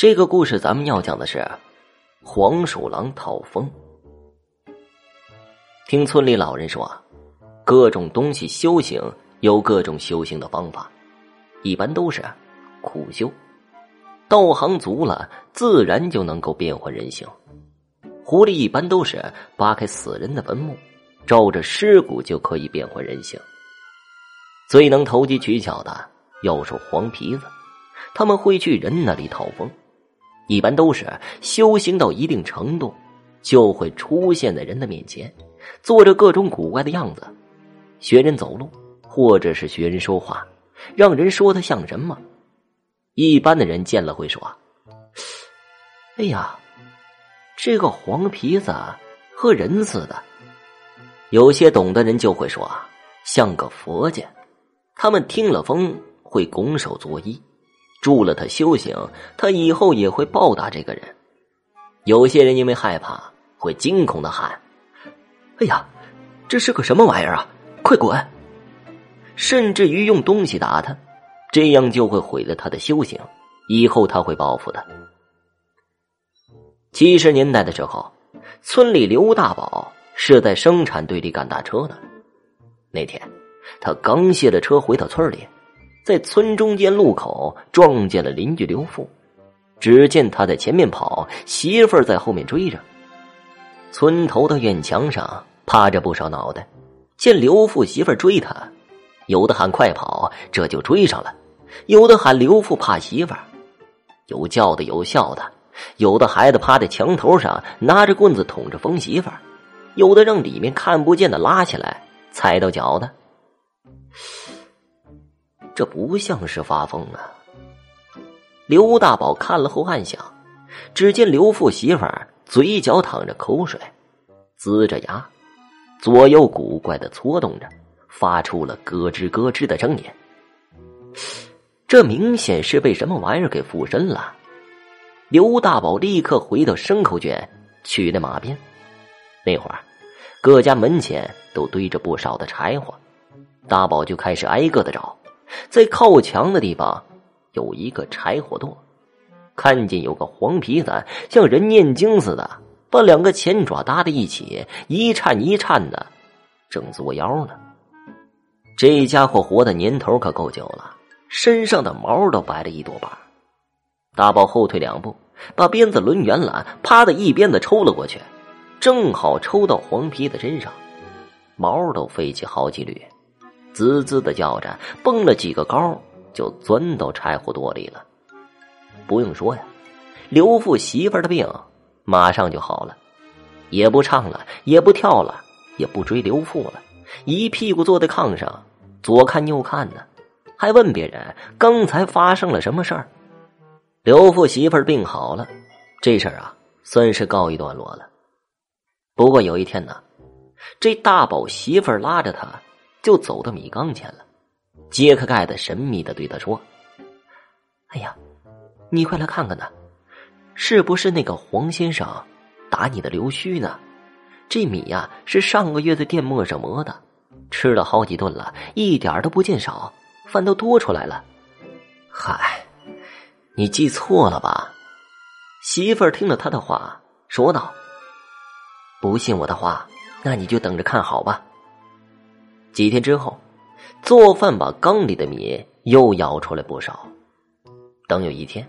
这个故事咱们要讲的是黄鼠狼讨风。听村里老人说啊，各种东西修行有各种修行的方法，一般都是苦修。道行足了，自然就能够变换人形。狐狸一般都是扒开死人的坟墓，照着尸骨就可以变换人形。最能投机取巧的要数黄皮子，他们会去人那里讨风。一般都是修行到一定程度，就会出现在人的面前，做着各种古怪的样子，学人走路，或者是学人说话，让人说他像什么。一般的人见了会说：“哎呀，这个黄皮子和人似的。”有些懂的人就会说：“像个佛家。”他们听了风会拱手作揖。助了他修行，他以后也会报答这个人。有些人因为害怕，会惊恐的喊：“哎呀，这是个什么玩意儿啊！快滚！”甚至于用东西打他，这样就会毁了他的修行。以后他会报复的。七十年代的时候，村里刘大宝是在生产队里赶大车的。那天，他刚卸了车回到村里。在村中间路口撞见了邻居刘富，只见他在前面跑，媳妇儿在后面追着。村头的院墙上趴着不少脑袋，见刘富媳妇儿追他，有的喊快跑，这就追上了；有的喊刘富怕媳妇儿，有叫的有笑的，有的孩子趴在墙头上拿着棍子捅着疯媳妇儿，有的让里面看不见的拉起来踩到脚的。这不像是发疯啊！刘大宝看了后暗想：只见刘富媳妇儿嘴角淌着口水，呲着牙，左右古怪的搓动着，发出了咯吱咯吱的声音。这明显是被什么玩意儿给附身了。刘大宝立刻回到牲口圈，取了马鞭。那会儿，各家门前都堆着不少的柴火，大宝就开始挨个的找。在靠墙的地方有一个柴火垛，看见有个黄皮子像人念经似的，把两个前爪搭在一起，一颤一颤的，正作妖呢。这家伙活的年头可够久了，身上的毛都白了一多半。大宝后退两步，把鞭子抡圆了，啪的一鞭子抽了过去，正好抽到黄皮子身上，毛都飞起好几缕。滋滋的叫着，蹦了几个高，就钻到柴火垛里了。不用说呀，刘富媳妇的病马上就好了，也不唱了，也不跳了，也不追刘富了，一屁股坐在炕上，左看右看呢，还问别人刚才发生了什么事儿。刘富媳妇病好了，这事儿啊算是告一段落了。不过有一天呢，这大宝媳妇拉着他。就走到米缸前了，揭开盖子，神秘的对他说：“哎呀，你快来看看呢，是不是那个黄先生打你的刘须呢？这米呀是上个月在店磨上磨的，吃了好几顿了，一点都不见少，饭都多出来了。嗨，你记错了吧？”媳妇儿听了他的话，说道：“不信我的话，那你就等着看好吧。”几天之后，做饭把缸里的米又舀出来不少。等有一天，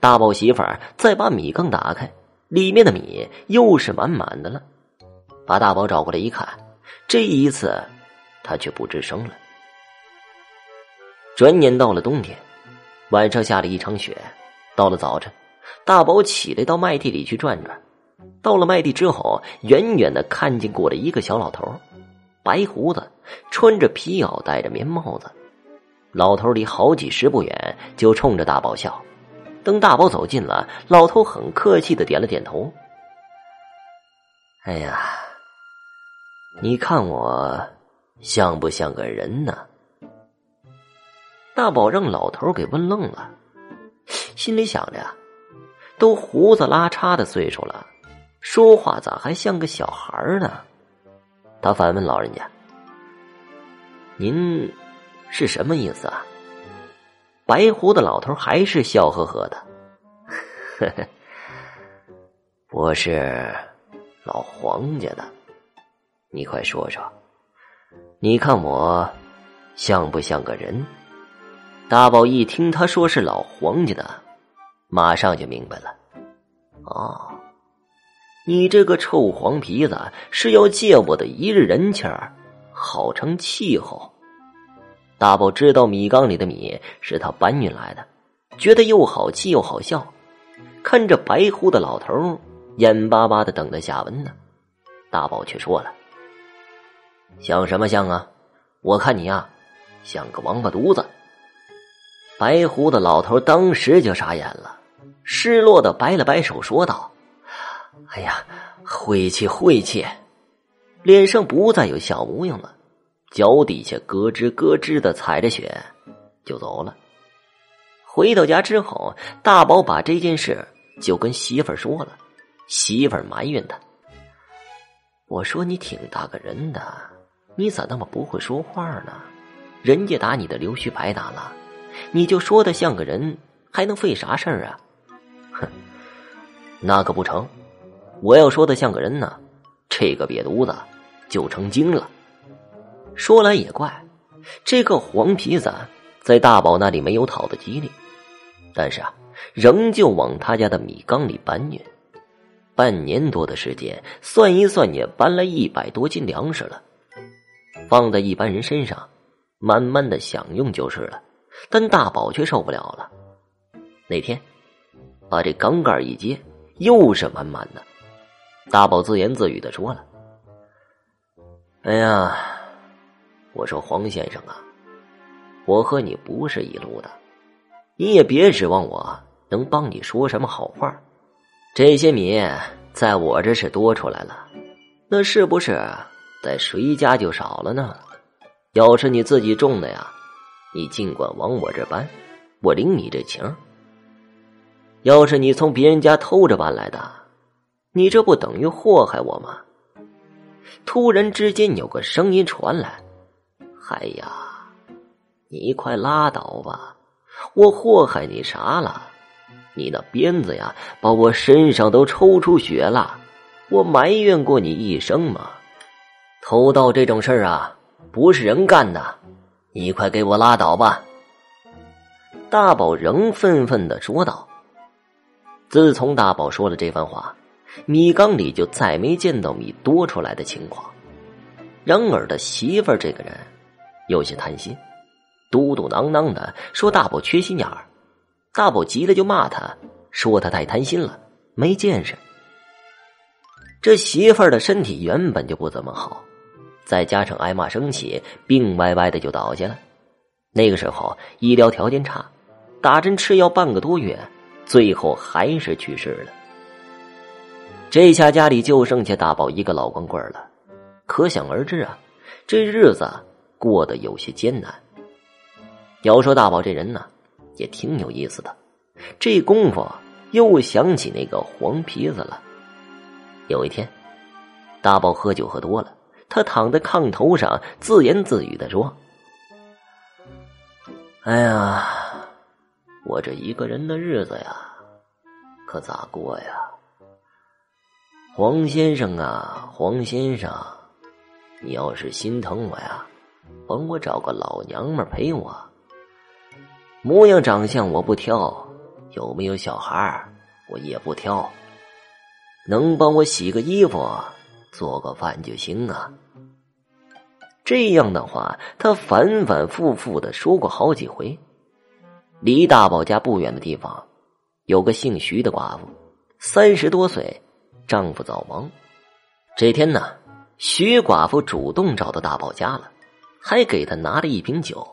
大宝媳妇儿再把米缸打开，里面的米又是满满的了。把大宝找过来一看，这一次他却不吱声了。转眼到了冬天，晚上下了一场雪。到了早晨，大宝起来到麦地里去转转。到了麦地之后，远远的看见过来一个小老头。白胡子，穿着皮袄，戴着棉帽子。老头离好几十步远，就冲着大宝笑。等大宝走近了，老头很客气的点了点头。哎呀，你看我像不像个人呢？大宝让老头给问愣了，心里想着呀，都胡子拉碴的岁数了，说话咋还像个小孩呢？他反问老人家：“您是什么意思啊？”白胡子老头还是笑呵呵的：“呵呵，我是老黄家的，你快说说，你看我像不像个人？大宝一听他说是老黄家的，马上就明白了。哦，你这个臭黄皮子是要借我的一日人气儿，好成气候。大宝知道米缸里的米是他搬运来的，觉得又好气又好笑。看着白胡的老头眼巴巴的等着下文呢，大宝却说了：“像什么像啊？我看你呀，像个王八犊子。”白胡子老头当时就傻眼了，失落的摆了摆手，说道：“哎呀，晦气晦气！”脸上不再有小模样了，脚底下咯吱咯吱的踩着雪就走了。回到家之后，大宝把这件事。就跟媳妇儿说了，媳妇儿埋怨他。我说你挺大个人的，你咋那么不会说话呢？人家打你的溜须白打了，你就说的像个人，还能费啥事儿啊？哼，那可不成，我要说的像个人呢，这个瘪犊子就成精了。说来也怪，这个黄皮子在大宝那里没有讨的吉利，但是啊。仍旧往他家的米缸里搬运，半年多的时间，算一算也搬了一百多斤粮食了。放在一般人身上，慢慢的享用就是了。但大宝却受不了了。那天，把这缸盖一揭，又是满满的。大宝自言自语的说了：“哎呀，我说黄先生啊，我和你不是一路的，你也别指望我。”能帮你说什么好话？这些米在我这是多出来了，那是不是在谁家就少了呢？要是你自己种的呀，你尽管往我这搬，我领你这情。要是你从别人家偷着搬来的，你这不等于祸害我吗？突然之间有个声音传来：“哎呀，你快拉倒吧，我祸害你啥了？”你那鞭子呀，把我身上都抽出血了。我埋怨过你一声吗？偷盗这种事儿啊，不是人干的。你快给我拉倒吧！大宝仍愤愤的说道。自从大宝说了这番话，米缸里就再没见到米多出来的情况。然而他媳妇儿这个人有些贪心，嘟嘟囔囔的说大宝缺心眼儿。大宝急了，就骂他，说他太贪心了，没见识。这媳妇儿的身体原本就不怎么好，再加上挨骂生气，病歪歪的就倒下了。那个时候医疗条件差，打针吃药半个多月，最后还是去世了。这下家里就剩下大宝一个老光棍了，可想而知啊，这日子过得有些艰难。要说大宝这人呢。也挺有意思的，这功夫又想起那个黄皮子了。有一天，大宝喝酒喝多了，他躺在炕头上自言自语的说：“哎呀，我这一个人的日子呀，可咋过呀？黄先生啊，黄先生，你要是心疼我呀，帮我找个老娘们陪我。”模样长相我不挑，有没有小孩我也不挑，能帮我洗个衣服、做个饭就行啊。这样的话，他反反复复的说过好几回。离大宝家不远的地方，有个姓徐的寡妇，三十多岁，丈夫早亡。这天呢，徐寡妇主动找到大宝家了，还给他拿了一瓶酒。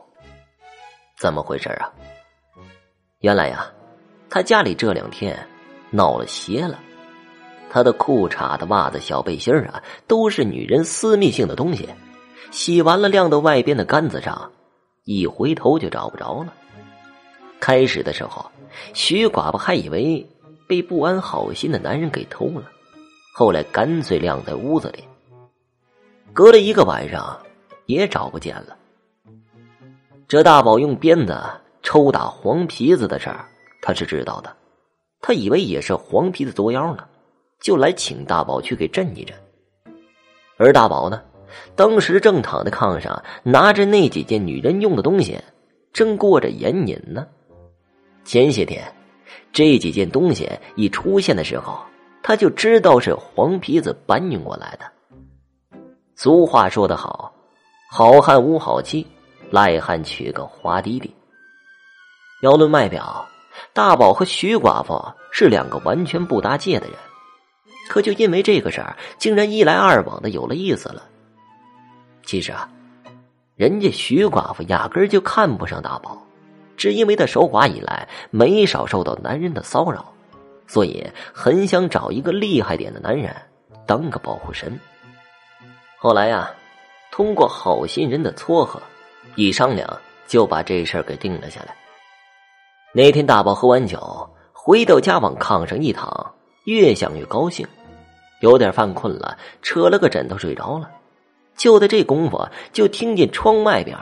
怎么回事啊？原来呀，他家里这两天闹了邪了。他的裤衩的袜子、小背心啊，都是女人私密性的东西，洗完了晾到外边的杆子上，一回头就找不着了。开始的时候，徐寡妇还以为被不安好心的男人给偷了，后来干脆晾在屋子里。隔了一个晚上，也找不见了。这大宝用鞭子抽打黄皮子的事儿，他是知道的，他以为也是黄皮子作妖呢，就来请大宝去给镇一镇。而大宝呢，当时正躺在炕上，拿着那几件女人用的东西，正过着眼瘾呢。前些天，这几件东西一出现的时候，他就知道是黄皮子搬运过来的。俗话说得好，好汉无好妻，赖汉娶个花弟弟。要论外表，大宝和徐寡妇是两个完全不搭界的人，可就因为这个事儿，竟然一来二往的有了意思了。其实啊，人家徐寡妇压根就看不上大宝，只因为他守寡以来没少受到男人的骚扰，所以很想找一个厉害点的男人当个保护神。后来呀，通过好心人的撮合，一商量就把这事儿给定了下来。那天大宝喝完酒回到家，往炕上一躺，越想越高兴，有点犯困了，扯了个枕头睡着了。就在这功夫，就听见窗外边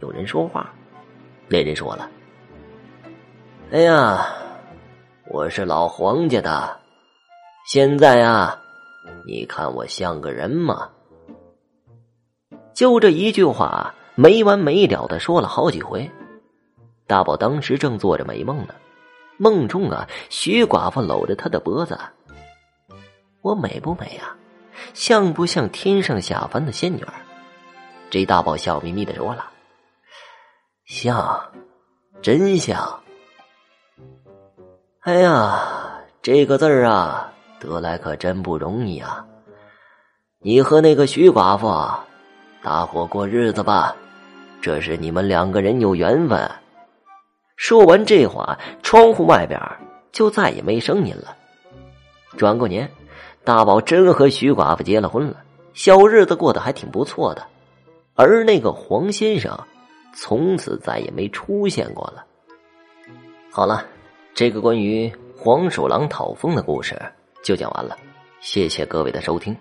有人说话。那人说了：“哎呀，我是老黄家的，现在啊，你看我像个人吗？”就这一句话，没完没了的说了好几回。大宝当时正做着美梦呢，梦中啊，徐寡妇搂着他的脖子。我美不美啊？像不像天上下凡的仙女？这大宝笑眯眯的说了：“像，真像。”哎呀，这个字儿啊，得来可真不容易啊！你和那个徐寡妇。大伙过日子吧，这是你们两个人有缘分。说完这话，窗户外边就再也没声音了。转过年，大宝真和徐寡妇结了婚了，小日子过得还挺不错的。而那个黄先生，从此再也没出现过了。好了，这个关于黄鼠狼讨风的故事就讲完了，谢谢各位的收听。